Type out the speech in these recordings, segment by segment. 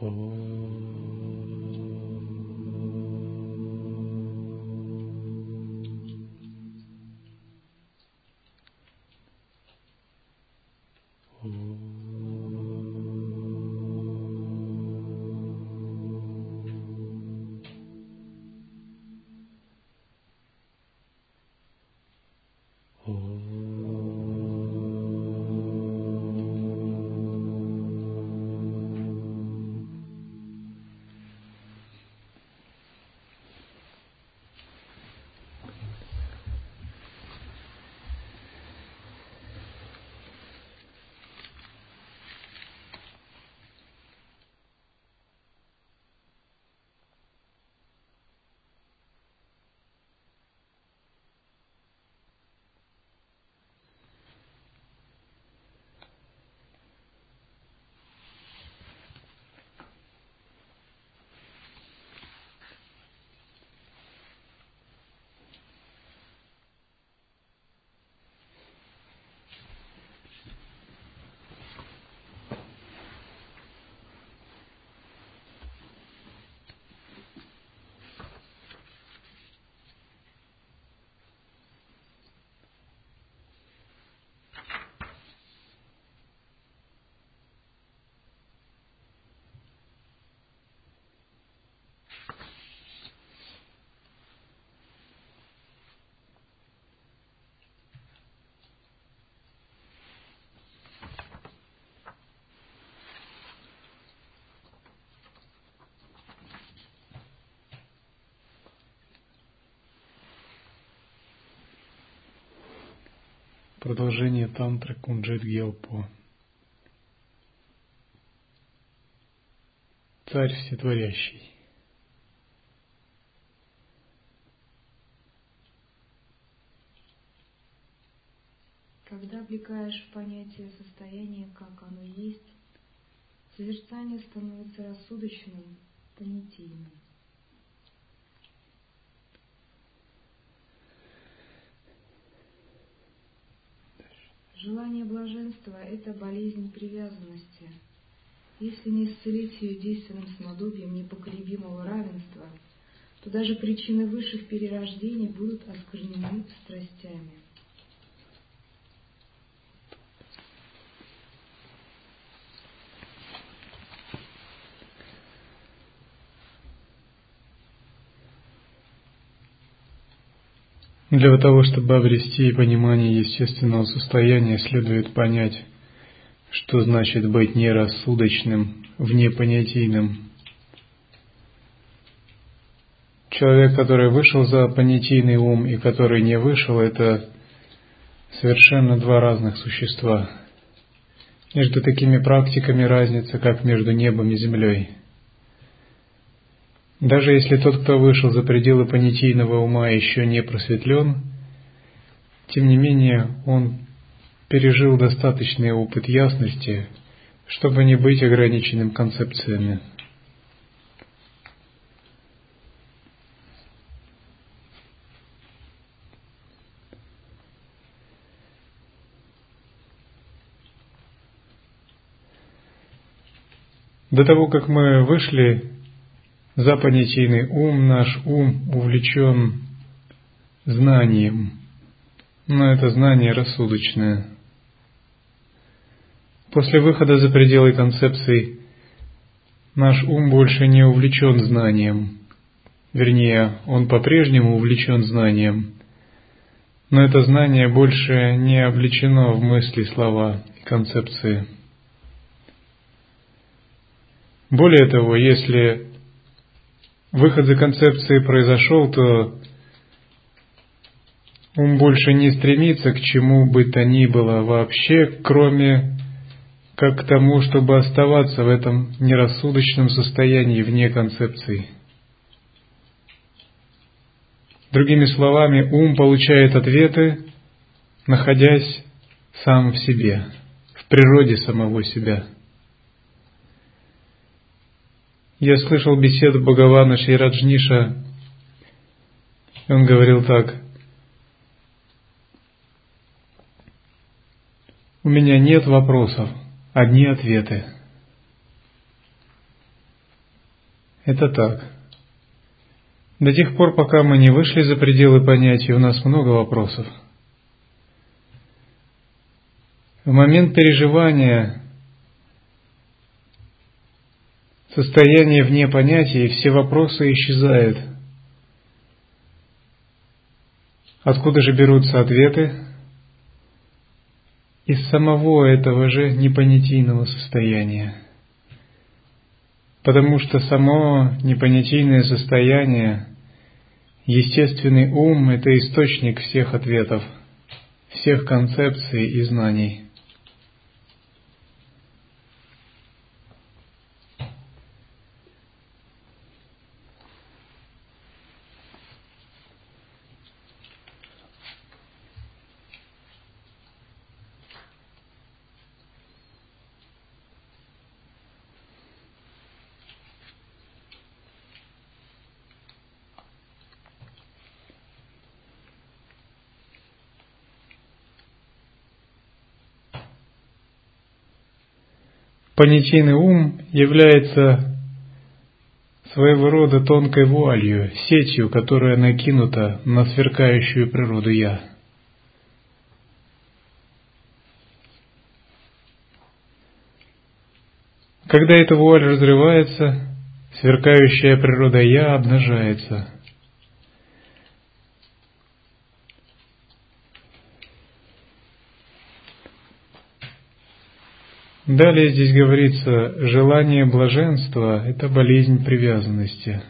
โอ้ Продолжение тантры Кунджит Гелпо. Царь Всетворящий. Когда облекаешь в понятие состояния, как оно есть, созерцание становится рассудочным, понятийным. Желание блаженства – это болезнь привязанности. Если не исцелить ее действенным самодубием непоколебимого равенства, то даже причины высших перерождений будут осквернены страстями. Для того, чтобы обрести понимание естественного состояния, следует понять, что значит быть нерассудочным, внепонятийным. Человек, который вышел за понятийный ум и который не вышел, это совершенно два разных существа. Между такими практиками разница, как между небом и землей – даже если тот, кто вышел за пределы понятийного ума, еще не просветлен, тем не менее он пережил достаточный опыт ясности, чтобы не быть ограниченным концепциями. До того, как мы вышли запонятийный ум, наш ум увлечен знанием, но это знание рассудочное. После выхода за пределы концепций наш ум больше не увлечен знанием, вернее, он по-прежнему увлечен знанием, но это знание больше не облечено в мысли, слова и концепции. Более того, если выход за концепцией произошел, то ум больше не стремится к чему бы то ни было вообще, кроме как к тому, чтобы оставаться в этом нерассудочном состоянии вне концепции. Другими словами, ум получает ответы, находясь сам в себе, в природе самого себя – я слышал беседу Бхагавана Шейраджниша, он говорил так. У меня нет вопросов, одни ответы. Это так. До тех пор, пока мы не вышли за пределы понятий, у нас много вопросов. В момент переживания состояние вне понятия, все вопросы исчезают. Откуда же берутся ответы? Из самого этого же непонятийного состояния. Потому что само непонятийное состояние, естественный ум – это источник всех ответов, всех концепций и знаний – Понятийный ум является своего рода тонкой вуалью, сетью, которая накинута на сверкающую природу «я». Когда эта вуаль разрывается, сверкающая природа «я» обнажается – Далее здесь говорится, желание блаженства – это болезнь привязанности.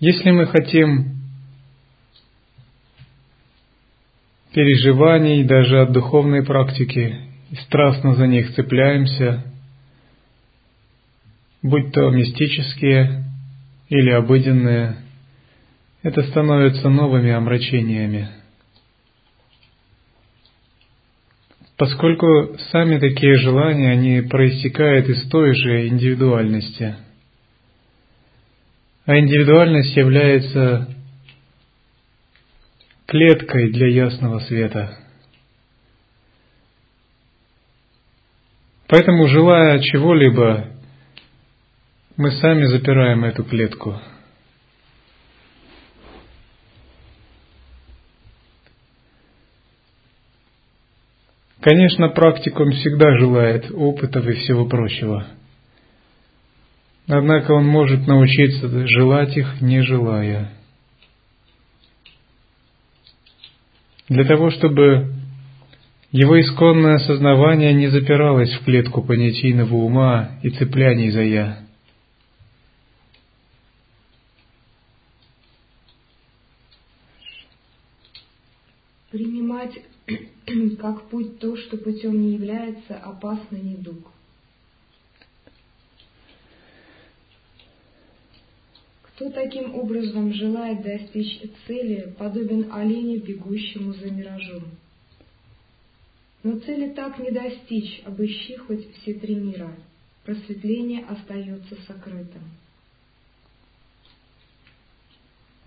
Если мы хотим переживаний даже от духовной практики и страстно за них цепляемся, будь то мистические или обыденные – это становится новыми омрачениями. Поскольку сами такие желания, они проистекают из той же индивидуальности. А индивидуальность является клеткой для ясного света. Поэтому, желая чего-либо, мы сами запираем эту клетку – Конечно, практикум всегда желает опытов и всего прочего. Однако он может научиться желать их, не желая. Для того, чтобы его исконное осознавание не запиралось в клетку понятийного ума и цепляний за «я». Принимать как путь то, что путем не является опасный недуг. Кто таким образом желает достичь цели, подобен оленю, бегущему за миражом. Но цели так не достичь, обыщи хоть все три мира, просветление остается сокрытым.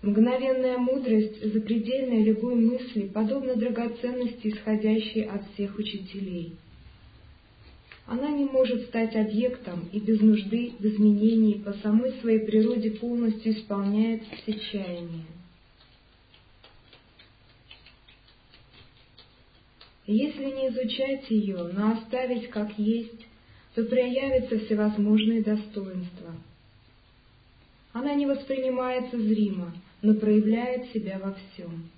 Мгновенная мудрость, запредельная любой мысли, подобна драгоценности, исходящей от всех учителей. Она не может стать объектом и без нужды в изменении по самой своей природе полностью исполняет все чаяния. Если не изучать ее, но оставить как есть, то проявятся всевозможные достоинства. Она не воспринимается зримо, но проявляет себя во всем.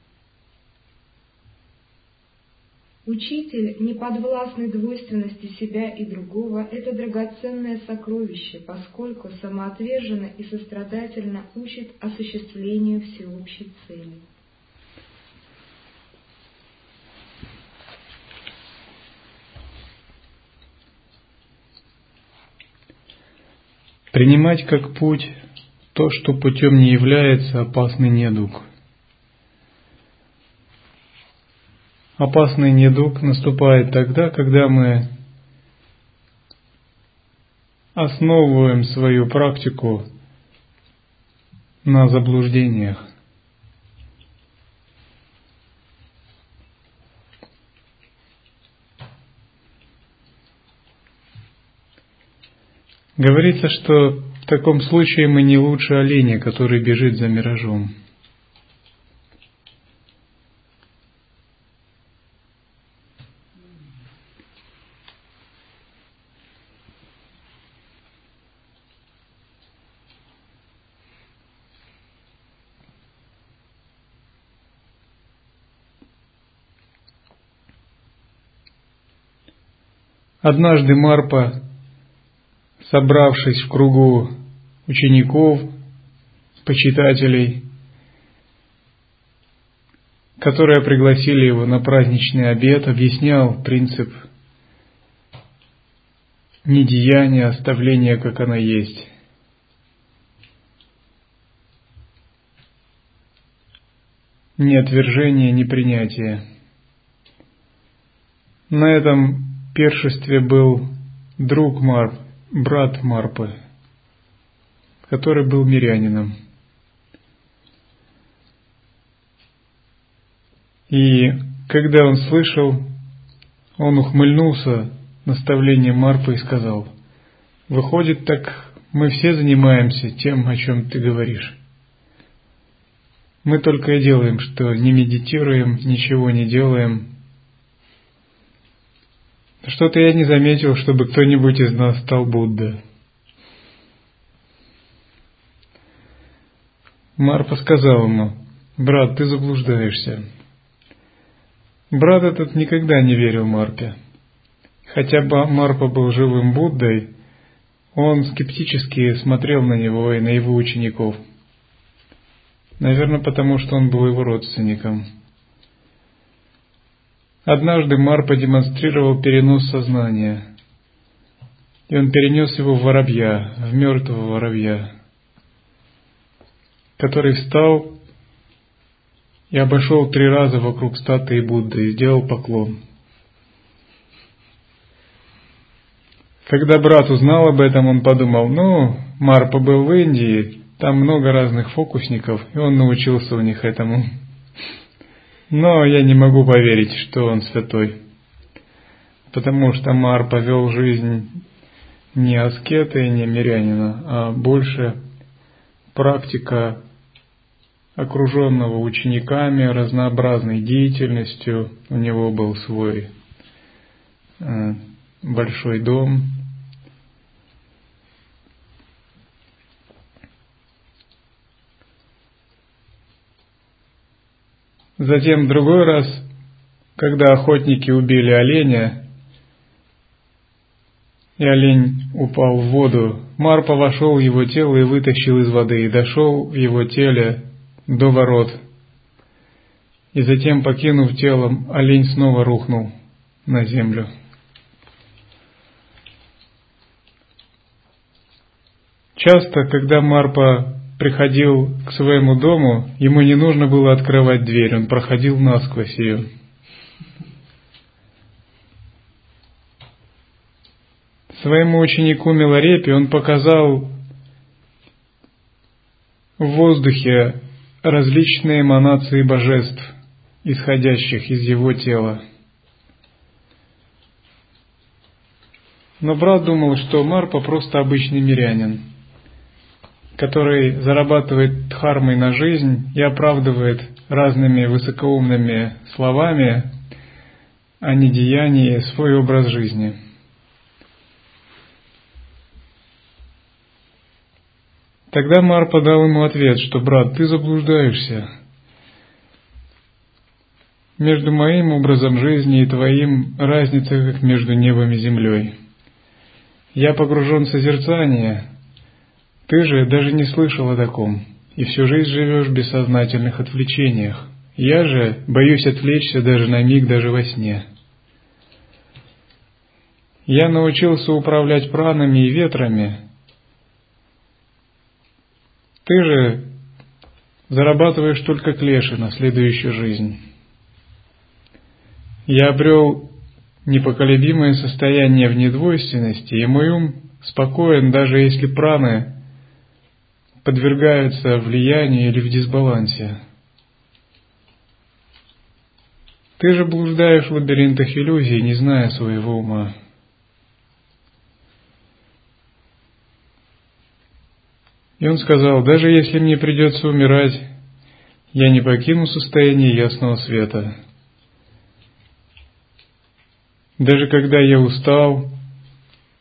Учитель, не подвластный двойственности себя и другого, это драгоценное сокровище, поскольку самоотверженно и сострадательно учит осуществлению всеобщей цели. Принимать как путь то, что путем не является, опасный недуг. Опасный недуг наступает тогда, когда мы основываем свою практику на заблуждениях. Говорится, что в таком случае мы не лучше оленя, который бежит за миражом. Однажды Марпа, собравшись в кругу учеников, почитателей, которые пригласили его на праздничный обед, объяснял принцип недеяния, оставления, как она есть. Ни отвержения, ни принятия. На этом пиршестве был друг Марп, брат Марпы, который был мирянином. И когда он слышал, он ухмыльнулся наставлением Марпы и сказал, «Выходит, так мы все занимаемся тем, о чем ты говоришь. Мы только и делаем, что не медитируем, ничего не делаем, что-то я не заметил, чтобы кто-нибудь из нас стал Будда. Марпа сказал ему, брат, ты заблуждаешься. Брат этот никогда не верил Марпе. Хотя Марпа был живым Буддой, он скептически смотрел на него и на его учеников. Наверное, потому что он был его родственником. Однажды Мар продемонстрировал перенос сознания, и он перенес его в воробья, в мертвого воробья, который встал и обошел три раза вокруг статуи Будды и сделал поклон. Когда брат узнал об этом, он подумал, ну, Марпа был в Индии, там много разных фокусников, и он научился у них этому. Но я не могу поверить, что он святой, потому что Мар повел жизнь не аскета и не мирянина, а больше практика окруженного учениками, разнообразной деятельностью. У него был свой э, большой дом, Затем в другой раз, когда охотники убили оленя, и олень упал в воду, Марпа вошел в его тело и вытащил из воды, и дошел в его теле до ворот. И затем, покинув телом, олень снова рухнул на землю. Часто, когда Марпа приходил к своему дому, ему не нужно было открывать дверь, он проходил насквозь ее. Своему ученику Милорепе он показал в воздухе различные эманации божеств, исходящих из его тела. Но брат думал, что Марпа просто обычный мирянин – который зарабатывает дхармой на жизнь и оправдывает разными высокоумными словами о недеянии свой образ жизни. Тогда Мар подал ему ответ, что «Брат, ты заблуждаешься. Между моим образом жизни и твоим разница, как между небом и землей. Я погружен в созерцание, ты же даже не слышал о таком, и всю жизнь живешь в бессознательных отвлечениях. Я же боюсь отвлечься даже на миг, даже во сне. Я научился управлять пранами и ветрами. Ты же зарабатываешь только клеши на следующую жизнь. Я обрел непоколебимое состояние в недвойственности, и мой ум спокоен, даже если праны подвергаются влиянию или в дисбалансе. Ты же блуждаешь в лабиринтах иллюзий, не зная своего ума. И он сказал, даже если мне придется умирать, я не покину состояние ясного света. Даже когда я устал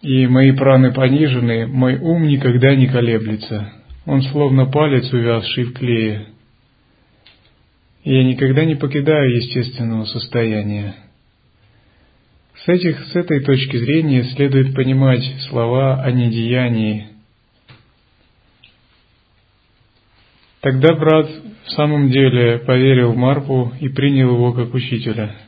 и мои праны понижены, мой ум никогда не колеблется. Он словно палец, увязший в клее. Я никогда не покидаю естественного состояния. С, этих, с этой точки зрения следует понимать слова о недеянии. Тогда брат в самом деле поверил Марпу и принял его как учителя –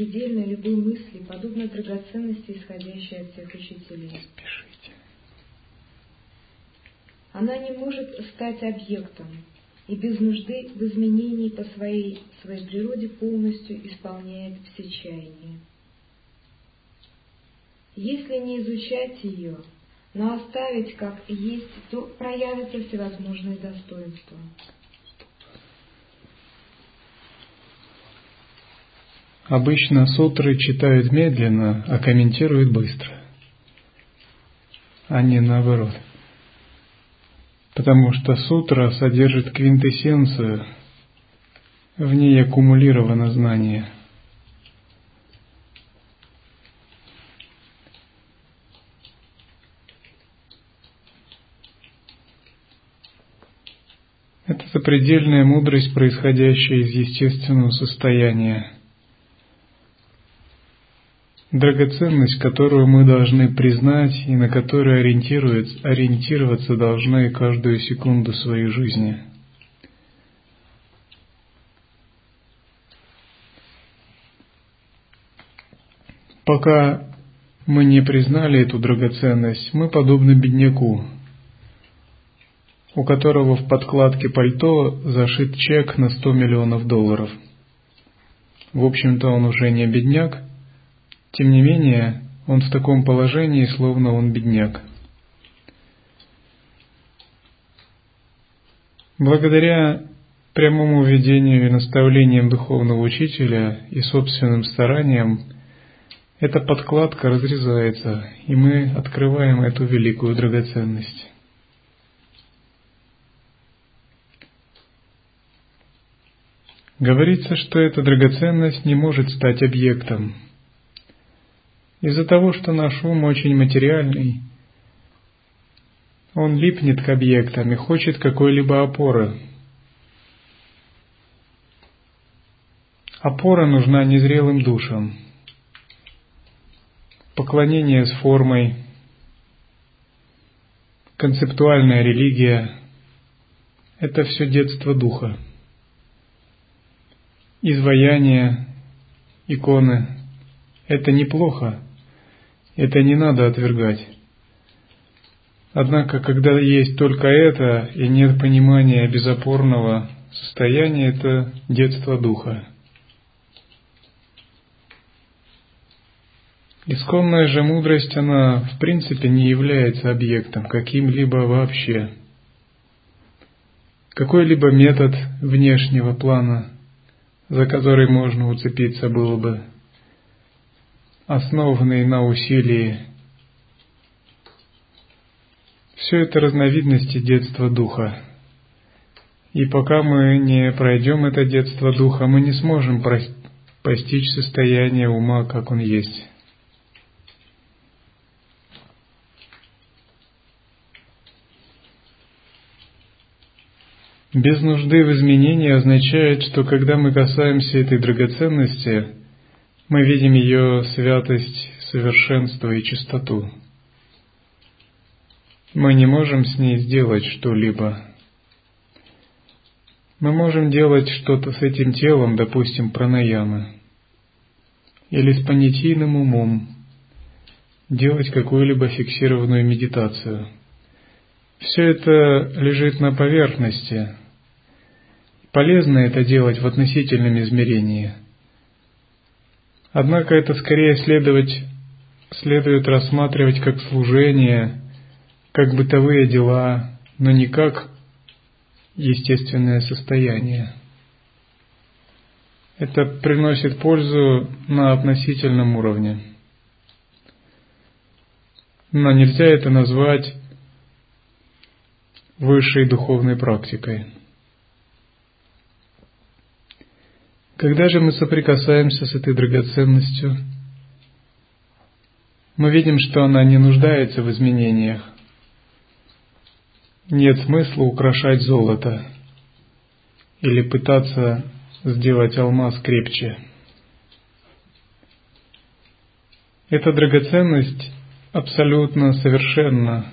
запредельной любой мысли, подобно драгоценности, исходящей от всех учителей. Спешите. Она не может стать объектом, и без нужды в изменении по своей, своей природе полностью исполняет все чаяния. Если не изучать ее, но оставить как есть, то проявятся всевозможные достоинства. Обычно сутры читают медленно, а комментируют быстро. А не наоборот. Потому что сутра содержит квинтэссенцию, в ней аккумулировано знание. Это запредельная мудрость, происходящая из естественного состояния – драгоценность, которую мы должны признать и на которую ориентироваться должны каждую секунду своей жизни. Пока мы не признали эту драгоценность, мы подобны бедняку, у которого в подкладке пальто зашит чек на 100 миллионов долларов. В общем-то, он уже не бедняк, тем не менее, он в таком положении, словно он бедняк. Благодаря прямому ведению и наставлениям духовного учителя и собственным стараниям, эта подкладка разрезается, и мы открываем эту великую драгоценность. Говорится, что эта драгоценность не может стать объектом – из-за того, что наш ум очень материальный, он липнет к объектам и хочет какой-либо опоры. Опора нужна незрелым душам. Поклонение с формой, концептуальная религия – это все детство духа. Изваяние, иконы – это неплохо, это не надо отвергать. Однако, когда есть только это и нет понимания безопорного состояния, это детство духа. Исконная же мудрость, она в принципе не является объектом каким-либо вообще. Какой-либо метод внешнего плана, за который можно уцепиться было бы основанные на усилии. Все это разновидности детства духа. И пока мы не пройдем это детство духа, мы не сможем постичь состояние ума, как он есть. Без нужды в изменении означает, что когда мы касаемся этой драгоценности, мы видим ее святость, совершенство и чистоту. Мы не можем с ней сделать что-либо. Мы можем делать что-то с этим телом, допустим, пранаямы, или с понятийным умом, делать какую-либо фиксированную медитацию. Все это лежит на поверхности. Полезно это делать в относительном измерении – Однако это скорее следовать, следует рассматривать как служение, как бытовые дела, но не как естественное состояние. Это приносит пользу на относительном уровне. Но нельзя это назвать высшей духовной практикой. Когда же мы соприкасаемся с этой драгоценностью, мы видим, что она не нуждается в изменениях. Нет смысла украшать золото или пытаться сделать алмаз крепче. Эта драгоценность абсолютно совершенна.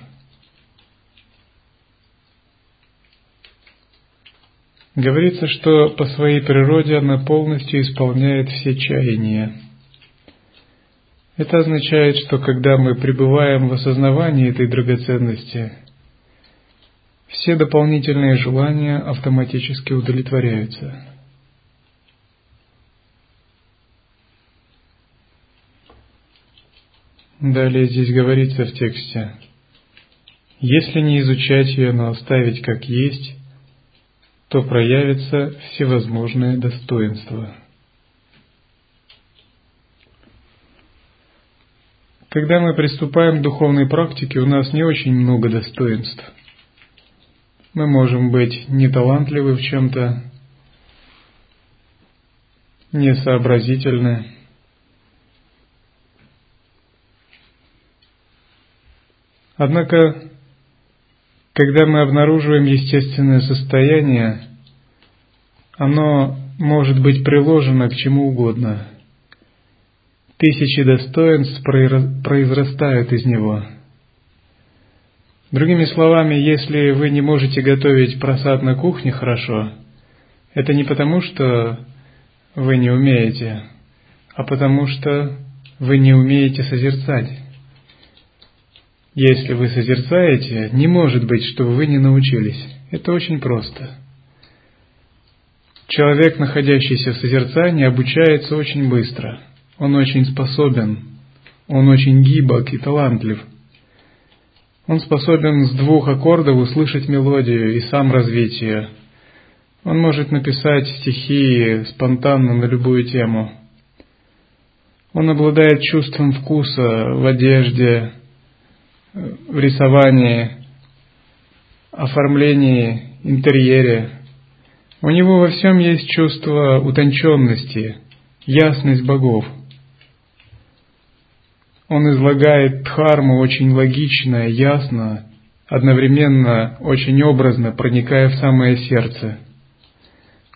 Говорится, что по своей природе она полностью исполняет все чаяния. Это означает, что когда мы пребываем в осознавании этой драгоценности, все дополнительные желания автоматически удовлетворяются. Далее здесь говорится в тексте, если не изучать ее, но оставить как есть, то проявится всевозможные достоинства. Когда мы приступаем к духовной практике, у нас не очень много достоинств. Мы можем быть неталантливы в чем-то, несообразительны, Однако, когда мы обнаруживаем естественное состояние, оно может быть приложено к чему угодно. Тысячи достоинств произрастают из него. Другими словами, если вы не можете готовить просад на кухне хорошо, это не потому, что вы не умеете, а потому что вы не умеете созерцать. Если вы созерцаете, не может быть, чтобы вы не научились. Это очень просто. Человек, находящийся в созерцании, обучается очень быстро. Он очень способен. Он очень гибок и талантлив. Он способен с двух аккордов услышать мелодию и сам развить. Он может написать стихи спонтанно на любую тему. Он обладает чувством вкуса в одежде, в рисовании, оформлении, интерьере. У него во всем есть чувство утонченности, ясность богов. Он излагает дхарму очень логично, ясно, одновременно очень образно, проникая в самое сердце.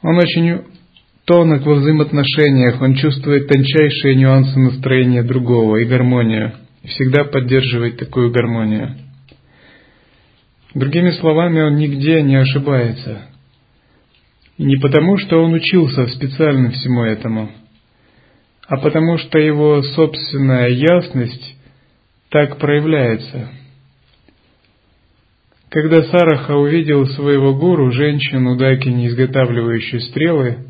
Он очень тонок во взаимоотношениях, он чувствует тончайшие нюансы настроения другого и гармонию – и всегда поддерживает такую гармонию. Другими словами, он нигде не ошибается. И не потому, что он учился специально всему этому, а потому что его собственная ясность так проявляется. Когда Сараха увидел своего гуру, женщину Дакини, изготавливающую стрелы,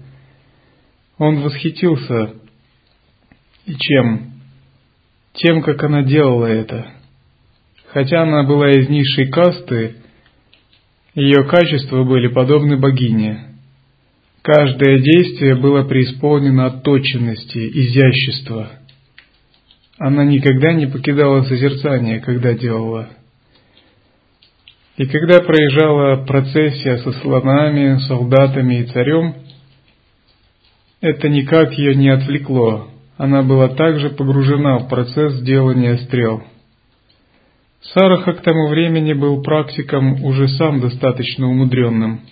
он восхитился и чем? Тем, как она делала это. Хотя она была из низшей касты, ее качества были подобны богине. Каждое действие было преисполнено отточенности, изящества. Она никогда не покидала созерцание, когда делала. И когда проезжала процессия со слонами, солдатами и царем, это никак ее не отвлекло она была также погружена в процесс делания стрел. Сараха к тому времени был практиком уже сам достаточно умудренным,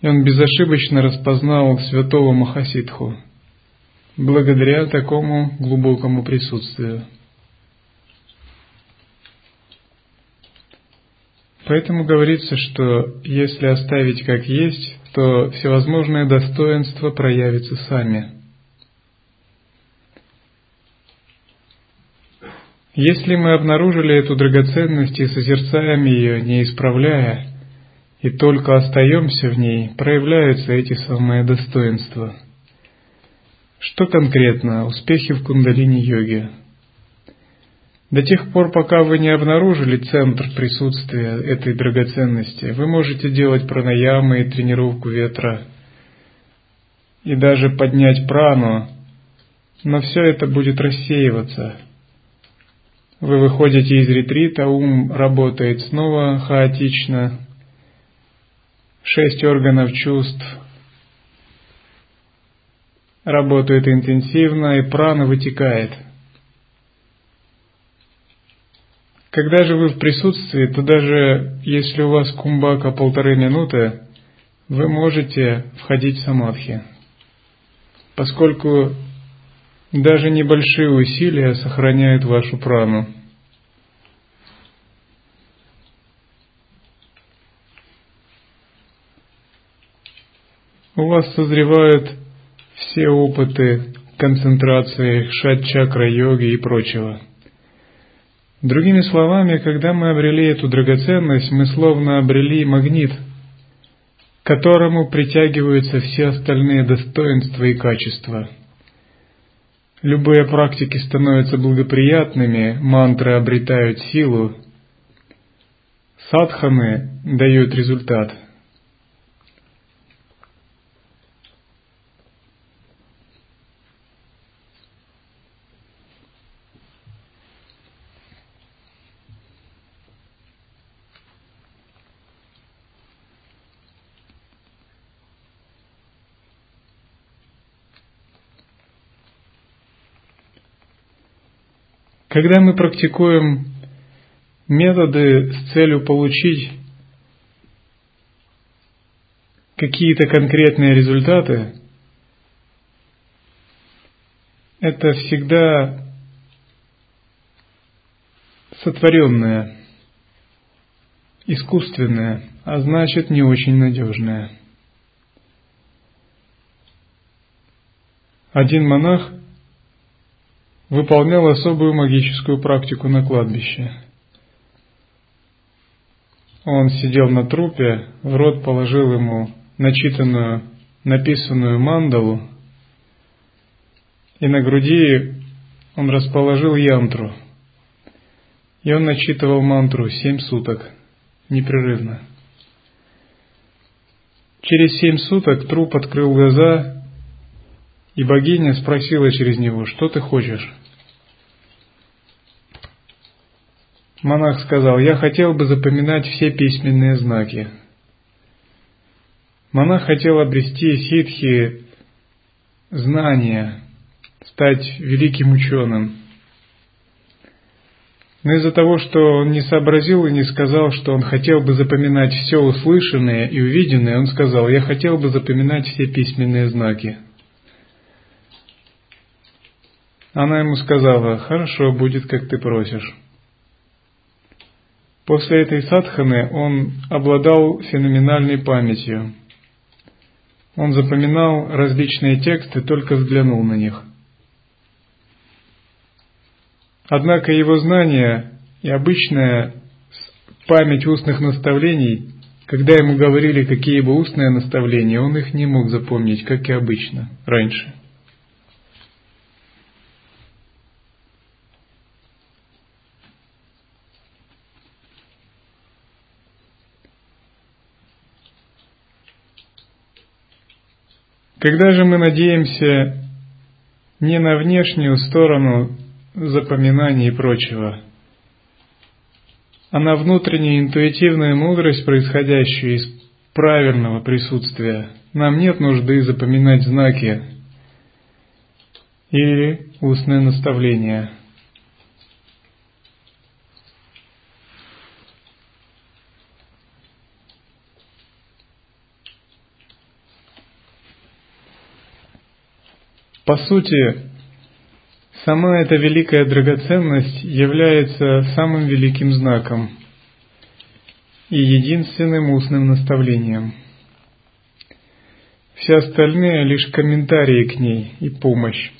и он безошибочно распознал святого Махасидху, благодаря такому глубокому присутствию. Поэтому говорится, что если оставить как есть, то всевозможные достоинства проявятся сами – Если мы обнаружили эту драгоценность и созерцаем ее, не исправляя, и только остаемся в ней, проявляются эти самые достоинства. Что конкретно? Успехи в кундалини-йоге. До тех пор, пока вы не обнаружили центр присутствия этой драгоценности, вы можете делать пранаямы и тренировку ветра, и даже поднять прану, но все это будет рассеиваться. Вы выходите из ретрита, ум работает снова хаотично, шесть органов чувств работают интенсивно, и прана вытекает – Когда же вы в присутствии, то даже если у вас кумбака полторы минуты, вы можете входить в самадхи, поскольку даже небольшие усилия сохраняют вашу прану. У вас созревают все опыты концентрации, шат-чакра, йоги и прочего – Другими словами, когда мы обрели эту драгоценность, мы словно обрели магнит, к которому притягиваются все остальные достоинства и качества. Любые практики становятся благоприятными, мантры обретают силу, садханы дают результат – Когда мы практикуем методы с целью получить какие-то конкретные результаты, это всегда сотворенное, искусственное, а значит не очень надежное. Один монах выполнял особую магическую практику на кладбище. Он сидел на трупе, в рот положил ему начитанную, написанную мандалу, и на груди он расположил янтру. И он начитывал мантру семь суток, непрерывно. Через семь суток труп открыл глаза, и богиня спросила через него, что ты хочешь? Монах сказал, я хотел бы запоминать все письменные знаки. Монах хотел обрести ситхи знания, стать великим ученым. Но из-за того, что он не сообразил и не сказал, что он хотел бы запоминать все услышанное и увиденное, он сказал, я хотел бы запоминать все письменные знаки. Она ему сказала, хорошо, будет, как ты просишь. После этой садханы он обладал феноменальной памятью. Он запоминал различные тексты, только взглянул на них. Однако его знания и обычная память устных наставлений, когда ему говорили какие бы устные наставления, он их не мог запомнить, как и обычно, раньше – Когда же мы надеемся не на внешнюю сторону запоминания и прочего, а на внутреннюю интуитивную мудрость, происходящую из правильного присутствия, нам нет нужды запоминать знаки или устное наставление – По сути, сама эта великая драгоценность является самым великим знаком и единственным устным наставлением. Все остальные лишь комментарии к ней и помощь.